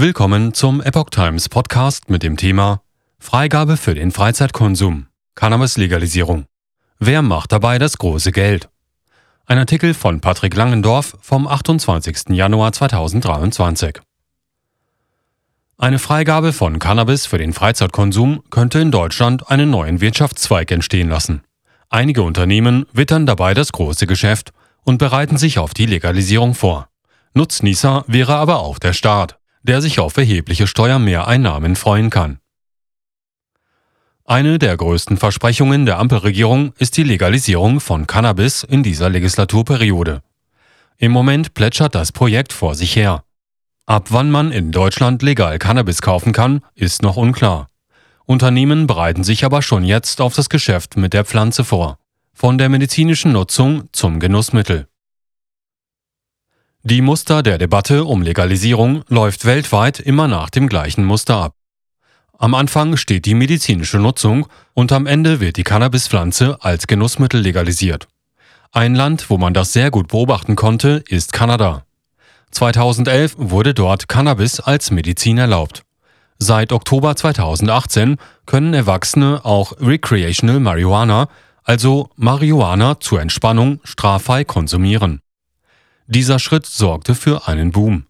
Willkommen zum Epoch Times Podcast mit dem Thema Freigabe für den Freizeitkonsum. Cannabis-Legalisierung. Wer macht dabei das große Geld? Ein Artikel von Patrick Langendorf vom 28. Januar 2023. Eine Freigabe von Cannabis für den Freizeitkonsum könnte in Deutschland einen neuen Wirtschaftszweig entstehen lassen. Einige Unternehmen wittern dabei das große Geschäft und bereiten sich auf die Legalisierung vor. Nutznießer wäre aber auch der Staat der sich auf erhebliche Steuermehreinnahmen freuen kann. Eine der größten Versprechungen der Ampelregierung ist die Legalisierung von Cannabis in dieser Legislaturperiode. Im Moment plätschert das Projekt vor sich her. Ab wann man in Deutschland legal Cannabis kaufen kann, ist noch unklar. Unternehmen bereiten sich aber schon jetzt auf das Geschäft mit der Pflanze vor. Von der medizinischen Nutzung zum Genussmittel. Die Muster der Debatte um Legalisierung läuft weltweit immer nach dem gleichen Muster ab. Am Anfang steht die medizinische Nutzung und am Ende wird die Cannabispflanze als Genussmittel legalisiert. Ein Land, wo man das sehr gut beobachten konnte, ist Kanada. 2011 wurde dort Cannabis als Medizin erlaubt. Seit Oktober 2018 können Erwachsene auch Recreational Marihuana, also Marihuana zur Entspannung, straffrei konsumieren. Dieser Schritt sorgte für einen Boom.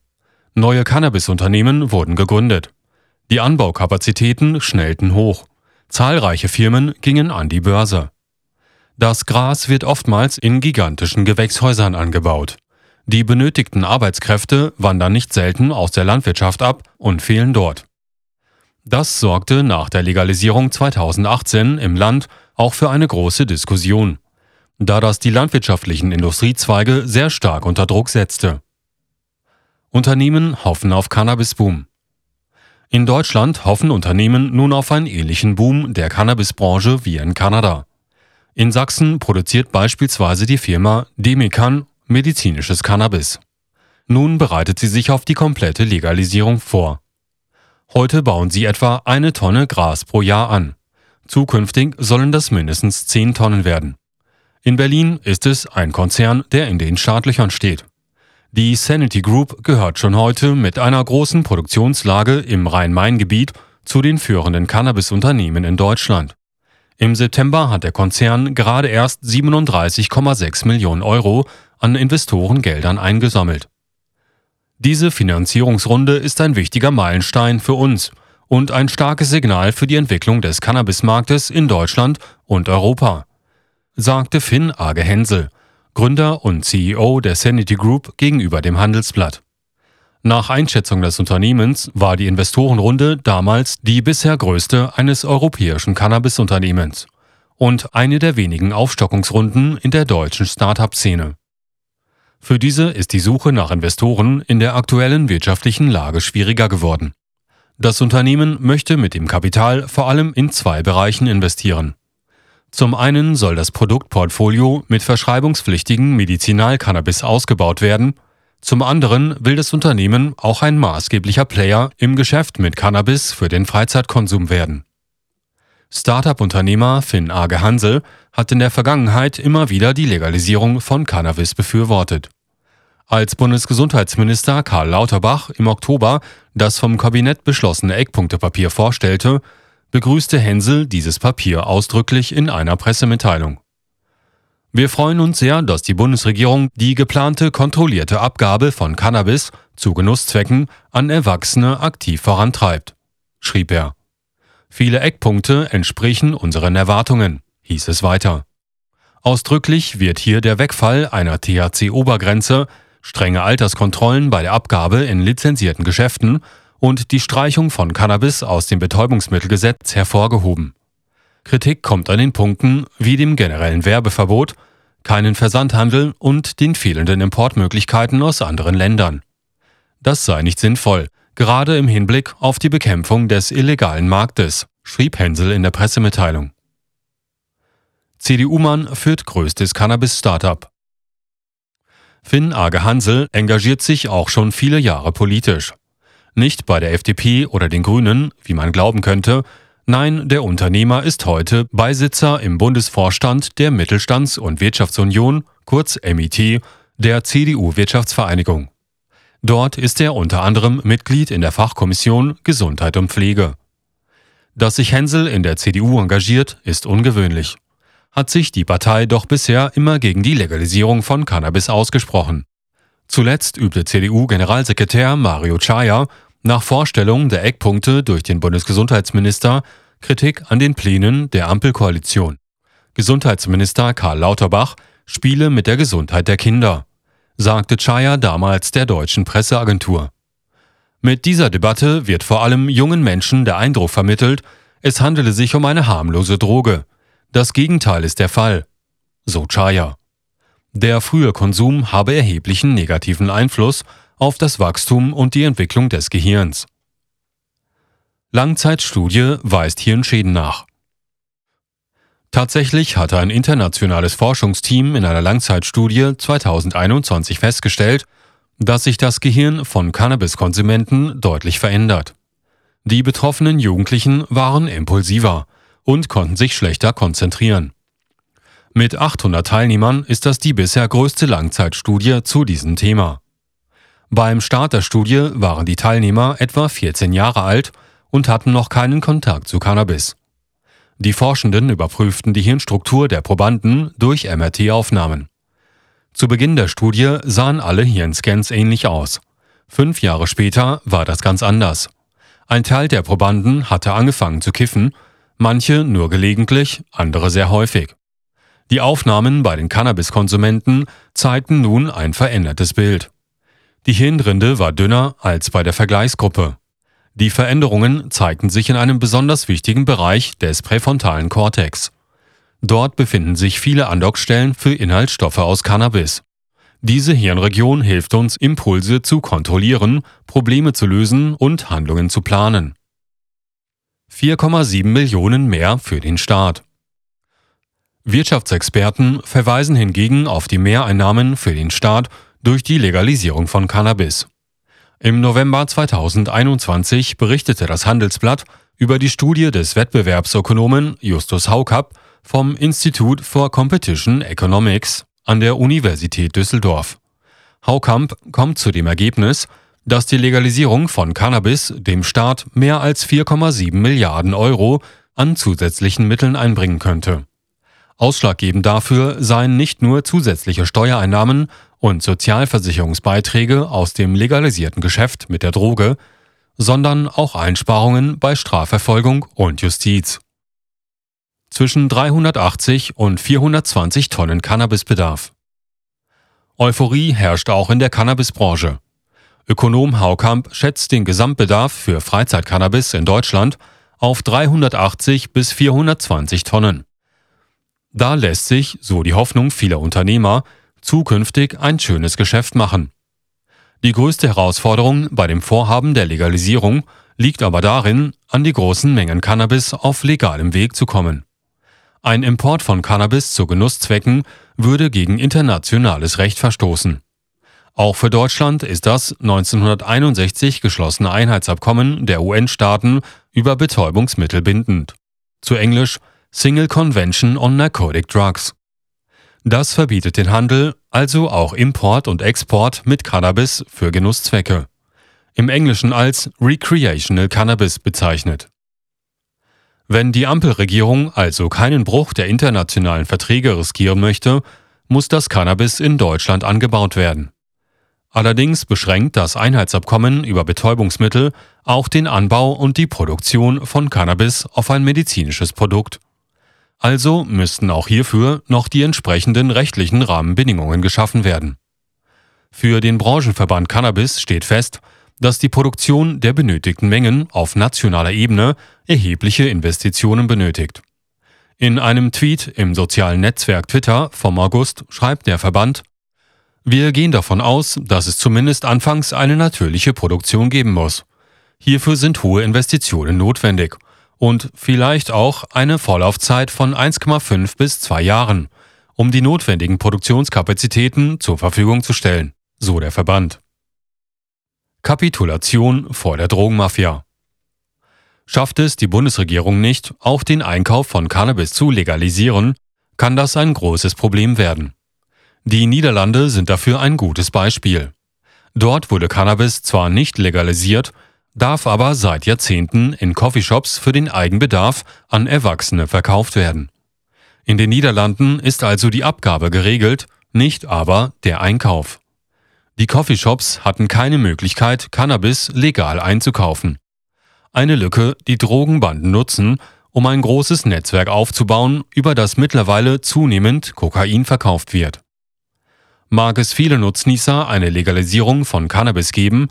Neue Cannabis-Unternehmen wurden gegründet. Die Anbaukapazitäten schnellten hoch. Zahlreiche Firmen gingen an die Börse. Das Gras wird oftmals in gigantischen Gewächshäusern angebaut. Die benötigten Arbeitskräfte wandern nicht selten aus der Landwirtschaft ab und fehlen dort. Das sorgte nach der Legalisierung 2018 im Land auch für eine große Diskussion da das die landwirtschaftlichen Industriezweige sehr stark unter Druck setzte. Unternehmen hoffen auf Cannabis-Boom. In Deutschland hoffen Unternehmen nun auf einen ähnlichen Boom der Cannabisbranche wie in Kanada. In Sachsen produziert beispielsweise die Firma Demican medizinisches Cannabis. Nun bereitet sie sich auf die komplette Legalisierung vor. Heute bauen sie etwa eine Tonne Gras pro Jahr an. Zukünftig sollen das mindestens 10 Tonnen werden. In Berlin ist es ein Konzern, der in den Startlöchern steht. Die Sanity Group gehört schon heute mit einer großen Produktionslage im Rhein-Main-Gebiet zu den führenden Cannabis-Unternehmen in Deutschland. Im September hat der Konzern gerade erst 37,6 Millionen Euro an Investorengeldern eingesammelt. Diese Finanzierungsrunde ist ein wichtiger Meilenstein für uns und ein starkes Signal für die Entwicklung des Cannabismarktes in Deutschland und Europa sagte Finn Age Hensel, Gründer und CEO der Sanity Group gegenüber dem Handelsblatt. Nach Einschätzung des Unternehmens war die Investorenrunde damals die bisher größte eines europäischen Cannabis-Unternehmens und eine der wenigen Aufstockungsrunden in der deutschen Start-up-Szene. Für diese ist die Suche nach Investoren in der aktuellen wirtschaftlichen Lage schwieriger geworden. Das Unternehmen möchte mit dem Kapital vor allem in zwei Bereichen investieren. Zum einen soll das Produktportfolio mit verschreibungspflichtigen Medizinalcannabis ausgebaut werden, zum anderen will das Unternehmen auch ein maßgeblicher Player im Geschäft mit Cannabis für den Freizeitkonsum werden. Startup-Unternehmer Finn Age Hansel hat in der Vergangenheit immer wieder die Legalisierung von Cannabis befürwortet. Als Bundesgesundheitsminister Karl Lauterbach im Oktober das vom Kabinett beschlossene Eckpunktepapier vorstellte, begrüßte Hensel dieses Papier ausdrücklich in einer Pressemitteilung. Wir freuen uns sehr, dass die Bundesregierung die geplante kontrollierte Abgabe von Cannabis zu Genusszwecken an Erwachsene aktiv vorantreibt, schrieb er. Viele Eckpunkte entsprechen unseren Erwartungen, hieß es weiter. Ausdrücklich wird hier der Wegfall einer THC-Obergrenze, strenge Alterskontrollen bei der Abgabe in lizenzierten Geschäften und die Streichung von Cannabis aus dem Betäubungsmittelgesetz hervorgehoben. Kritik kommt an den Punkten wie dem generellen Werbeverbot, keinen Versandhandel und den fehlenden Importmöglichkeiten aus anderen Ländern. Das sei nicht sinnvoll, gerade im Hinblick auf die Bekämpfung des illegalen Marktes, schrieb Hensel in der Pressemitteilung. CDU-Mann führt größtes Cannabis-Startup. Finn Age Hansel engagiert sich auch schon viele Jahre politisch. Nicht bei der FDP oder den Grünen, wie man glauben könnte, nein, der Unternehmer ist heute Beisitzer im Bundesvorstand der Mittelstands- und Wirtschaftsunion, kurz MIT, der CDU-Wirtschaftsvereinigung. Dort ist er unter anderem Mitglied in der Fachkommission Gesundheit und Pflege. Dass sich Hensel in der CDU engagiert, ist ungewöhnlich. Hat sich die Partei doch bisher immer gegen die Legalisierung von Cannabis ausgesprochen. Zuletzt übte CDU-Generalsekretär Mario Chaya nach Vorstellung der Eckpunkte durch den Bundesgesundheitsminister Kritik an den Plänen der Ampelkoalition. Gesundheitsminister Karl Lauterbach spiele mit der Gesundheit der Kinder, sagte Chaya damals der deutschen Presseagentur. Mit dieser Debatte wird vor allem jungen Menschen der Eindruck vermittelt, es handele sich um eine harmlose Droge. Das Gegenteil ist der Fall, so Chaya. Der frühe Konsum habe erheblichen negativen Einfluss auf das Wachstum und die Entwicklung des Gehirns. Langzeitstudie weist Hirnschäden nach. Tatsächlich hatte ein internationales Forschungsteam in einer Langzeitstudie 2021 festgestellt, dass sich das Gehirn von Cannabiskonsumenten deutlich verändert. Die betroffenen Jugendlichen waren impulsiver und konnten sich schlechter konzentrieren. Mit 800 Teilnehmern ist das die bisher größte Langzeitstudie zu diesem Thema. Beim Start der Studie waren die Teilnehmer etwa 14 Jahre alt und hatten noch keinen Kontakt zu Cannabis. Die Forschenden überprüften die Hirnstruktur der Probanden durch MRT-Aufnahmen. Zu Beginn der Studie sahen alle Hirnscans ähnlich aus. Fünf Jahre später war das ganz anders. Ein Teil der Probanden hatte angefangen zu kiffen, manche nur gelegentlich, andere sehr häufig. Die Aufnahmen bei den Cannabiskonsumenten zeigten nun ein verändertes Bild. Die Hirnrinde war dünner als bei der Vergleichsgruppe. Die Veränderungen zeigten sich in einem besonders wichtigen Bereich des präfrontalen Kortex. Dort befinden sich viele Andockstellen für Inhaltsstoffe aus Cannabis. Diese Hirnregion hilft uns, Impulse zu kontrollieren, Probleme zu lösen und Handlungen zu planen. 4,7 Millionen mehr für den Staat. Wirtschaftsexperten verweisen hingegen auf die Mehreinnahmen für den Staat durch die Legalisierung von Cannabis. Im November 2021 berichtete das Handelsblatt über die Studie des Wettbewerbsökonomen Justus Haukapp vom Institute for Competition Economics an der Universität Düsseldorf. Haukamp kommt zu dem Ergebnis, dass die Legalisierung von Cannabis dem Staat mehr als 4,7 Milliarden Euro an zusätzlichen Mitteln einbringen könnte. Ausschlaggebend dafür seien nicht nur zusätzliche Steuereinnahmen und Sozialversicherungsbeiträge aus dem legalisierten Geschäft mit der Droge, sondern auch Einsparungen bei Strafverfolgung und Justiz. Zwischen 380 und 420 Tonnen Cannabisbedarf. Euphorie herrscht auch in der Cannabisbranche. Ökonom Haukamp schätzt den Gesamtbedarf für Freizeitcannabis in Deutschland auf 380 bis 420 Tonnen. Da lässt sich, so die Hoffnung vieler Unternehmer, zukünftig ein schönes Geschäft machen. Die größte Herausforderung bei dem Vorhaben der Legalisierung liegt aber darin, an die großen Mengen Cannabis auf legalem Weg zu kommen. Ein Import von Cannabis zu Genusszwecken würde gegen internationales Recht verstoßen. Auch für Deutschland ist das 1961 geschlossene Einheitsabkommen der UN-Staaten über Betäubungsmittel bindend. Zu Englisch Single Convention on Narcotic Drugs. Das verbietet den Handel, also auch Import und Export mit Cannabis für Genusszwecke. Im Englischen als Recreational Cannabis bezeichnet. Wenn die Ampelregierung also keinen Bruch der internationalen Verträge riskieren möchte, muss das Cannabis in Deutschland angebaut werden. Allerdings beschränkt das Einheitsabkommen über Betäubungsmittel auch den Anbau und die Produktion von Cannabis auf ein medizinisches Produkt. Also müssten auch hierfür noch die entsprechenden rechtlichen Rahmenbedingungen geschaffen werden. Für den Branchenverband Cannabis steht fest, dass die Produktion der benötigten Mengen auf nationaler Ebene erhebliche Investitionen benötigt. In einem Tweet im sozialen Netzwerk Twitter vom August schreibt der Verband, wir gehen davon aus, dass es zumindest anfangs eine natürliche Produktion geben muss. Hierfür sind hohe Investitionen notwendig und vielleicht auch eine Vorlaufzeit von 1,5 bis 2 Jahren, um die notwendigen Produktionskapazitäten zur Verfügung zu stellen, so der Verband. Kapitulation vor der Drogenmafia. Schafft es die Bundesregierung nicht, auch den Einkauf von Cannabis zu legalisieren, kann das ein großes Problem werden. Die Niederlande sind dafür ein gutes Beispiel. Dort wurde Cannabis zwar nicht legalisiert, darf aber seit Jahrzehnten in Coffeeshops für den Eigenbedarf an Erwachsene verkauft werden. In den Niederlanden ist also die Abgabe geregelt, nicht aber der Einkauf. Die Coffeeshops hatten keine Möglichkeit, Cannabis legal einzukaufen. Eine Lücke, die Drogenbanden nutzen, um ein großes Netzwerk aufzubauen, über das mittlerweile zunehmend Kokain verkauft wird. Mag es viele Nutznießer eine Legalisierung von Cannabis geben,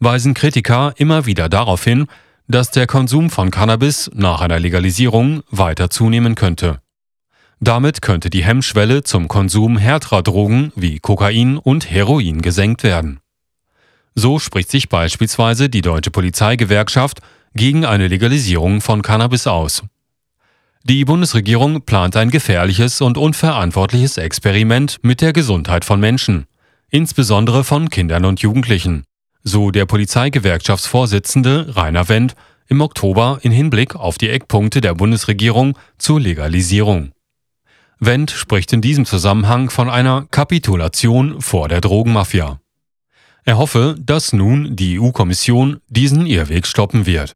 weisen Kritiker immer wieder darauf hin, dass der Konsum von Cannabis nach einer Legalisierung weiter zunehmen könnte. Damit könnte die Hemmschwelle zum Konsum härterer Drogen wie Kokain und Heroin gesenkt werden. So spricht sich beispielsweise die Deutsche Polizeigewerkschaft gegen eine Legalisierung von Cannabis aus. Die Bundesregierung plant ein gefährliches und unverantwortliches Experiment mit der Gesundheit von Menschen, insbesondere von Kindern und Jugendlichen, so der Polizeigewerkschaftsvorsitzende Rainer Wendt im Oktober in Hinblick auf die Eckpunkte der Bundesregierung zur Legalisierung. Wendt spricht in diesem Zusammenhang von einer Kapitulation vor der Drogenmafia. Er hoffe, dass nun die EU-Kommission diesen Irrweg stoppen wird.